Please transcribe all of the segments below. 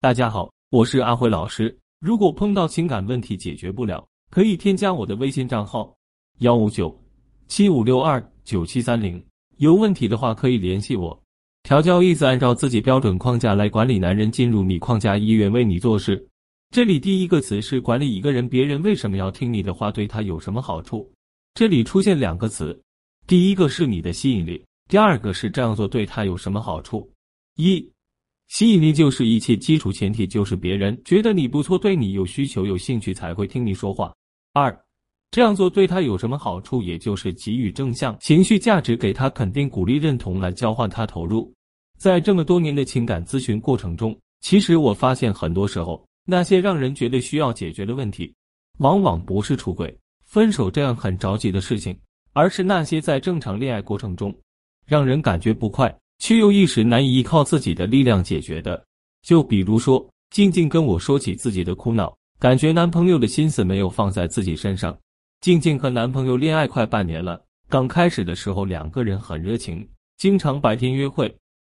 大家好，我是阿辉老师。如果碰到情感问题解决不了，可以添加我的微信账号幺五九七五六二九七三零。有问题的话可以联系我。调教意思按照自己标准框架来管理男人，进入你框架，意愿为你做事。这里第一个词是管理一个人，别人为什么要听你的话？对他有什么好处？这里出现两个词，第一个是你的吸引力，第二个是这样做对他有什么好处？一，吸引力就是一切基础前提就是别人觉得你不错，对你有需求、有兴趣才会听你说话。二，这样做对他有什么好处？也就是给予正向情绪价值，给他肯定、鼓励、认同，来交换他投入。在这么多年的情感咨询过程中，其实我发现很多时候，那些让人觉得需要解决的问题，往往不是出轨、分手这样很着急的事情，而是那些在正常恋爱过程中，让人感觉不快，却又一时难以依靠自己的力量解决的。就比如说，静静跟我说起自己的苦恼，感觉男朋友的心思没有放在自己身上。静静和男朋友恋爱快半年了，刚开始的时候两个人很热情，经常白天约会。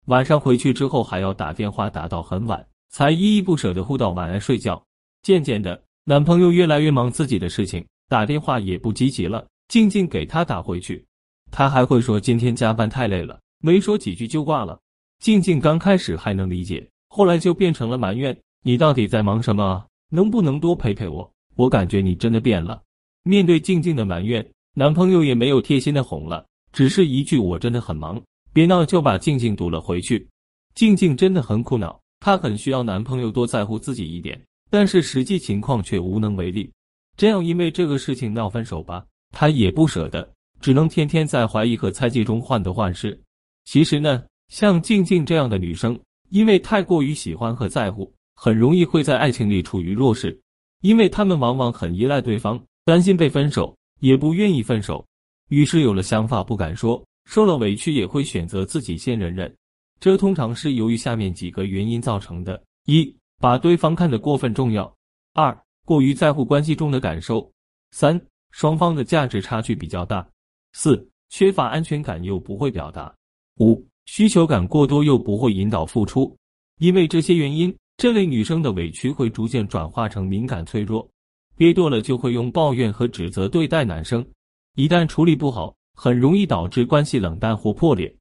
晚上回去之后还要打电话打到很晚，才依依不舍的互道晚安睡觉。渐渐的，男朋友越来越忙自己的事情，打电话也不积极了。静静给他打回去，他还会说今天加班太累了，没说几句就挂了。静静刚开始还能理解，后来就变成了埋怨：“你到底在忙什么啊？能不能多陪陪我？我感觉你真的变了。”面对静静的埋怨，男朋友也没有贴心的哄了，只是一句“我真的很忙”。别闹，就把静静堵了回去。静静真的很苦恼，她很需要男朋友多在乎自己一点，但是实际情况却无能为力。这样因为这个事情闹分手吧，她也不舍得，只能天天在怀疑和猜忌中患得患失。其实呢，像静静这样的女生，因为太过于喜欢和在乎，很容易会在爱情里处于弱势，因为她们往往很依赖对方，担心被分手，也不愿意分手，于是有了想法不敢说。受了委屈也会选择自己先忍忍，这通常是由于下面几个原因造成的：一、把对方看得过分重要；二、过于在乎关系中的感受；三、双方的价值差距比较大；四、缺乏安全感又不会表达；五、需求感过多又不会引导付出。因为这些原因，这类女生的委屈会逐渐转化成敏感脆弱，憋多了就会用抱怨和指责对待男生，一旦处理不好。很容易导致关系冷淡或破裂。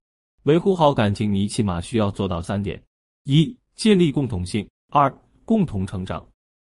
维护好感情，你起码需要做到三点：一、建立共同性；二、共同成长；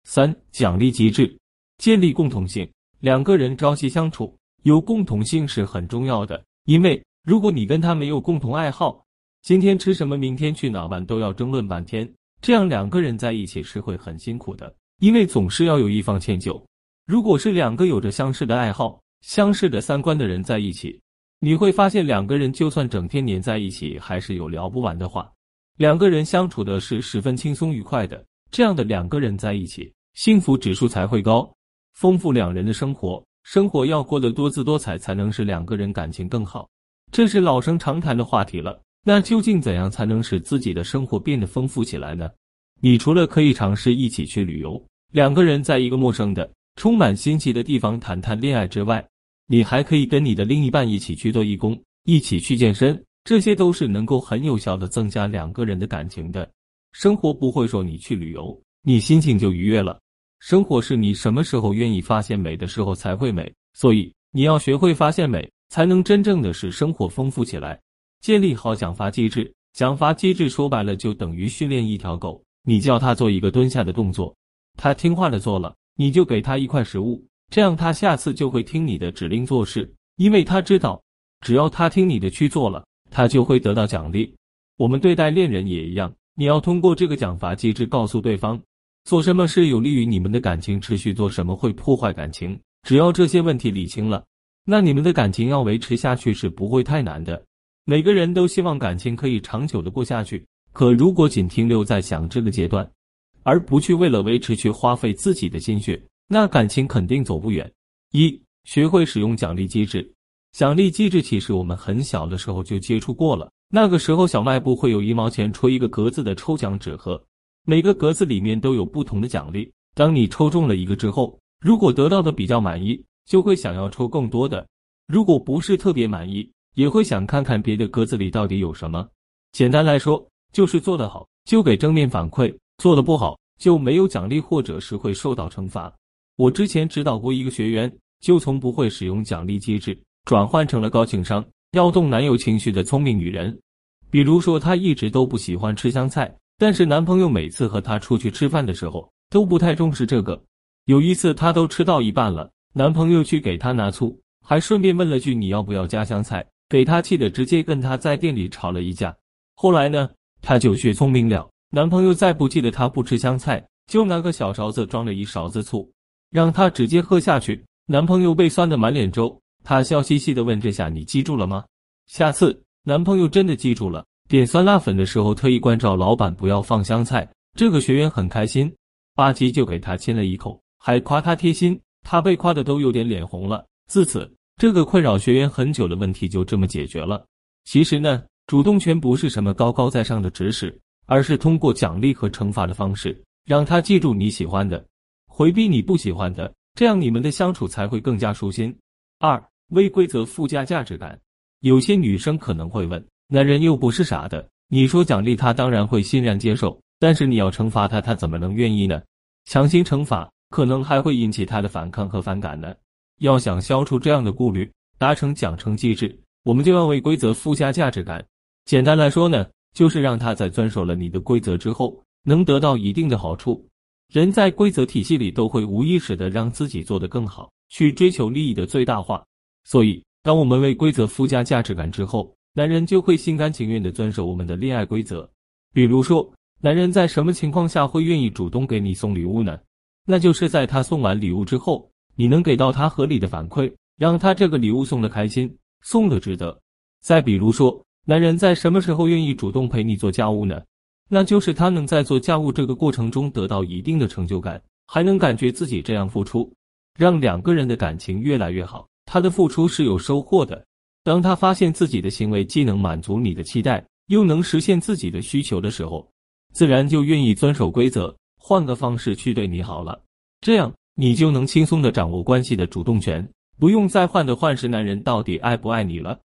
三、奖励机制。建立共同性，两个人朝夕相处，有共同性是很重要的。因为如果你跟他没有共同爱好，今天吃什么，明天去哪玩，都要争论半天，这样两个人在一起是会很辛苦的。因为总是要有一方迁就。如果是两个有着相似的爱好，相似的三观的人在一起，你会发现两个人就算整天黏在一起，还是有聊不完的话。两个人相处的是十分轻松愉快的，这样的两个人在一起，幸福指数才会高，丰富两人的生活。生活要过得多姿多彩，才能使两个人感情更好。这是老生常谈的话题了。那究竟怎样才能使自己的生活变得丰富起来呢？你除了可以尝试一起去旅游，两个人在一个陌生的、充满新奇的地方谈谈恋爱之外，你还可以跟你的另一半一起去做义工，一起去健身，这些都是能够很有效的增加两个人的感情的。生活不会说你去旅游，你心情就愉悦了。生活是你什么时候愿意发现美的时候才会美，所以你要学会发现美，才能真正的使生活丰富起来。建立好奖罚机制，奖罚机制说白了就等于训练一条狗，你叫它做一个蹲下的动作，它听话的做了，你就给它一块食物。这样，它下次就会听你的指令做事，因为它知道，只要它听你的去做了，它就会得到奖励。我们对待恋人也一样，你要通过这个奖罚机制告诉对方，做什么事有利于你们的感情持续，做什么会破坏感情。只要这些问题理清了，那你们的感情要维持下去是不会太难的。每个人都希望感情可以长久的过下去，可如果仅停留在想这个阶段，而不去为了维持去花费自己的心血。那感情肯定走不远。一，学会使用奖励机制。奖励机制其实我们很小的时候就接触过了。那个时候小卖部会有一毛钱戳一个格子的抽奖纸盒，每个格子里面都有不同的奖励。当你抽中了一个之后，如果得到的比较满意，就会想要抽更多的；如果不是特别满意，也会想看看别的格子里到底有什么。简单来说，就是做得好就给正面反馈。做的不好就没有奖励，或者是会受到惩罚。我之前指导过一个学员，就从不会使用奖励机制，转换成了高情商、调动男友情绪的聪明女人。比如说，她一直都不喜欢吃香菜，但是男朋友每次和她出去吃饭的时候都不太重视这个。有一次，她都吃到一半了，男朋友去给她拿醋，还顺便问了句：“你要不要加香菜？”给她气的，直接跟她在店里吵了一架。后来呢，她就学聪明了，男朋友再不记得她不吃香菜，就拿个小勺子装了一勺子醋，让她直接喝下去。男朋友被酸的满脸皱，她笑嘻嘻的问：“这下你记住了吗？”下次男朋友真的记住了，点酸辣粉的时候特意关照老板不要放香菜。这个学员很开心，吧唧就给他亲了一口，还夸他贴心。他被夸的都有点脸红了。自此，这个困扰学员很久的问题就这么解决了。其实呢。主动权不是什么高高在上的指使，而是通过奖励和惩罚的方式，让他记住你喜欢的，回避你不喜欢的，这样你们的相处才会更加舒心。二、为规则附加价值感。有些女生可能会问：男人又不是傻的，你说奖励他当然会欣然接受，但是你要惩罚他，他怎么能愿意呢？强行惩罚可能还会引起他的反抗和反感呢。要想消除这样的顾虑，达成奖惩机制，我们就要为规则附加价值感。简单来说呢，就是让他在遵守了你的规则之后，能得到一定的好处。人在规则体系里都会无意识的让自己做得更好，去追求利益的最大化。所以，当我们为规则附加价值感之后，男人就会心甘情愿的遵守我们的恋爱规则。比如说，男人在什么情况下会愿意主动给你送礼物呢？那就是在他送完礼物之后，你能给到他合理的反馈，让他这个礼物送的开心，送的值得。再比如说。男人在什么时候愿意主动陪你做家务呢？那就是他能在做家务这个过程中得到一定的成就感，还能感觉自己这样付出，让两个人的感情越来越好。他的付出是有收获的。当他发现自己的行为既能满足你的期待，又能实现自己的需求的时候，自然就愿意遵守规则，换个方式去对你好了。这样你就能轻松的掌握关系的主动权，不用再患得患失男人到底爱不爱你了。